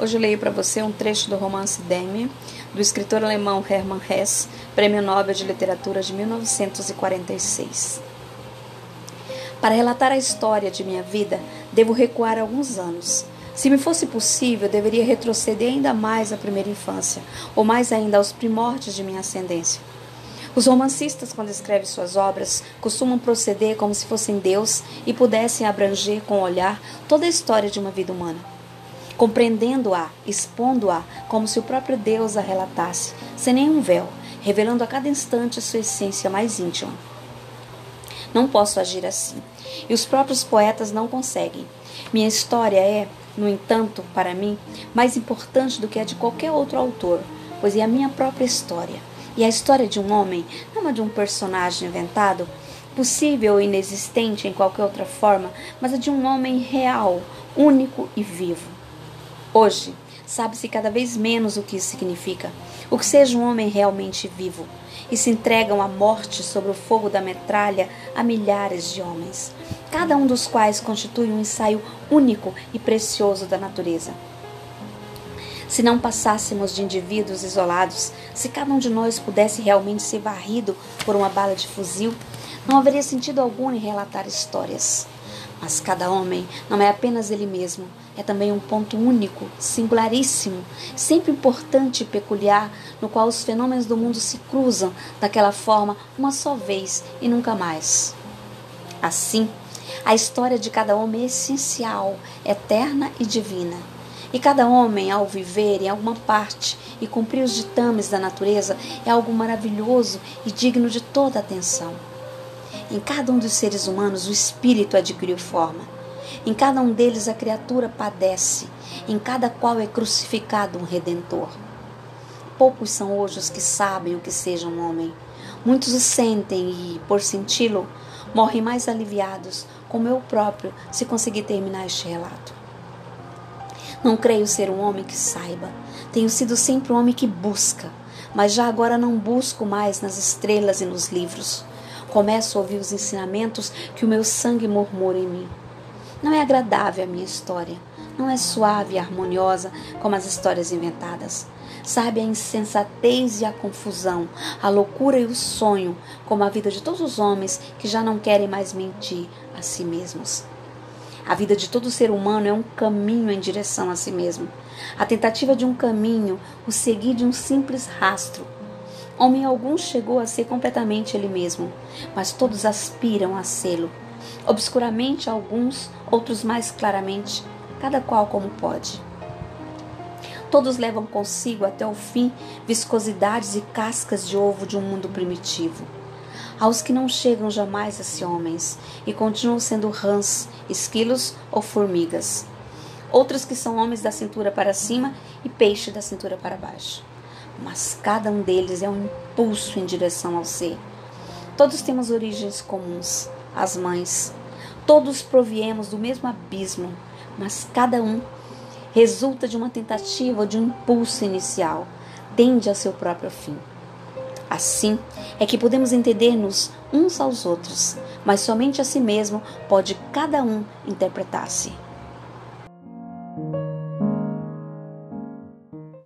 Hoje leio para você um trecho do romance Demi, do escritor alemão Hermann Hesse, Prêmio Nobel de Literatura de 1946. Para relatar a história de minha vida, devo recuar alguns anos. Se me fosse possível, deveria retroceder ainda mais à primeira infância, ou mais ainda aos primórdios de minha ascendência. Os romancistas, quando escrevem suas obras, costumam proceder como se fossem Deus e pudessem abranger com o olhar toda a história de uma vida humana compreendendo-a, expondo-a como se o próprio Deus a relatasse, sem nenhum véu, revelando a cada instante sua essência mais íntima. Não posso agir assim, e os próprios poetas não conseguem. Minha história é, no entanto, para mim, mais importante do que a de qualquer outro autor, pois é a minha própria história. E a história de um homem, não a de um personagem inventado, possível ou inexistente em qualquer outra forma, mas a de um homem real, único e vivo. Hoje, sabe-se cada vez menos o que isso significa. O que seja um homem realmente vivo. E se entregam à morte sobre o fogo da metralha a milhares de homens, cada um dos quais constitui um ensaio único e precioso da natureza. Se não passássemos de indivíduos isolados, se cada um de nós pudesse realmente ser varrido por uma bala de fuzil, não haveria sentido algum em relatar histórias. Mas cada homem não é apenas ele mesmo, é também um ponto único, singularíssimo, sempre importante e peculiar, no qual os fenômenos do mundo se cruzam daquela forma uma só vez e nunca mais. Assim, a história de cada homem é essencial, eterna e divina. E cada homem, ao viver em alguma parte e cumprir os ditames da natureza, é algo maravilhoso e digno de toda atenção. Em cada um dos seres humanos, o espírito adquiriu forma em cada um deles a criatura padece, em cada qual é crucificado um redentor. Poucos são hoje os que sabem o que seja um homem. Muitos o sentem e, por senti-lo, morrem mais aliviados, como eu próprio, se conseguir terminar este relato. Não creio ser um homem que saiba. Tenho sido sempre um homem que busca, mas já agora não busco mais nas estrelas e nos livros. Começo a ouvir os ensinamentos que o meu sangue murmura em mim. Não é agradável a minha história. Não é suave e harmoniosa como as histórias inventadas. Sabe a insensatez e a confusão, a loucura e o sonho, como a vida de todos os homens que já não querem mais mentir a si mesmos. A vida de todo ser humano é um caminho em direção a si mesmo. A tentativa de um caminho, o seguir de um simples rastro. Homem algum chegou a ser completamente ele mesmo, mas todos aspiram a sê-lo obscuramente alguns, outros mais claramente, cada qual como pode. Todos levam consigo até o fim viscosidades e cascas de ovo de um mundo primitivo. Aos que não chegam jamais a ser homens e continuam sendo rãs, esquilos ou formigas. Outros que são homens da cintura para cima e peixe da cintura para baixo. Mas cada um deles é um impulso em direção ao ser. Todos temos origens comuns, as mães. Todos proviemos do mesmo abismo, mas cada um resulta de uma tentativa de um impulso inicial, tende ao seu próprio fim. Assim é que podemos entender-nos uns aos outros, mas somente a si mesmo pode cada um interpretar-se.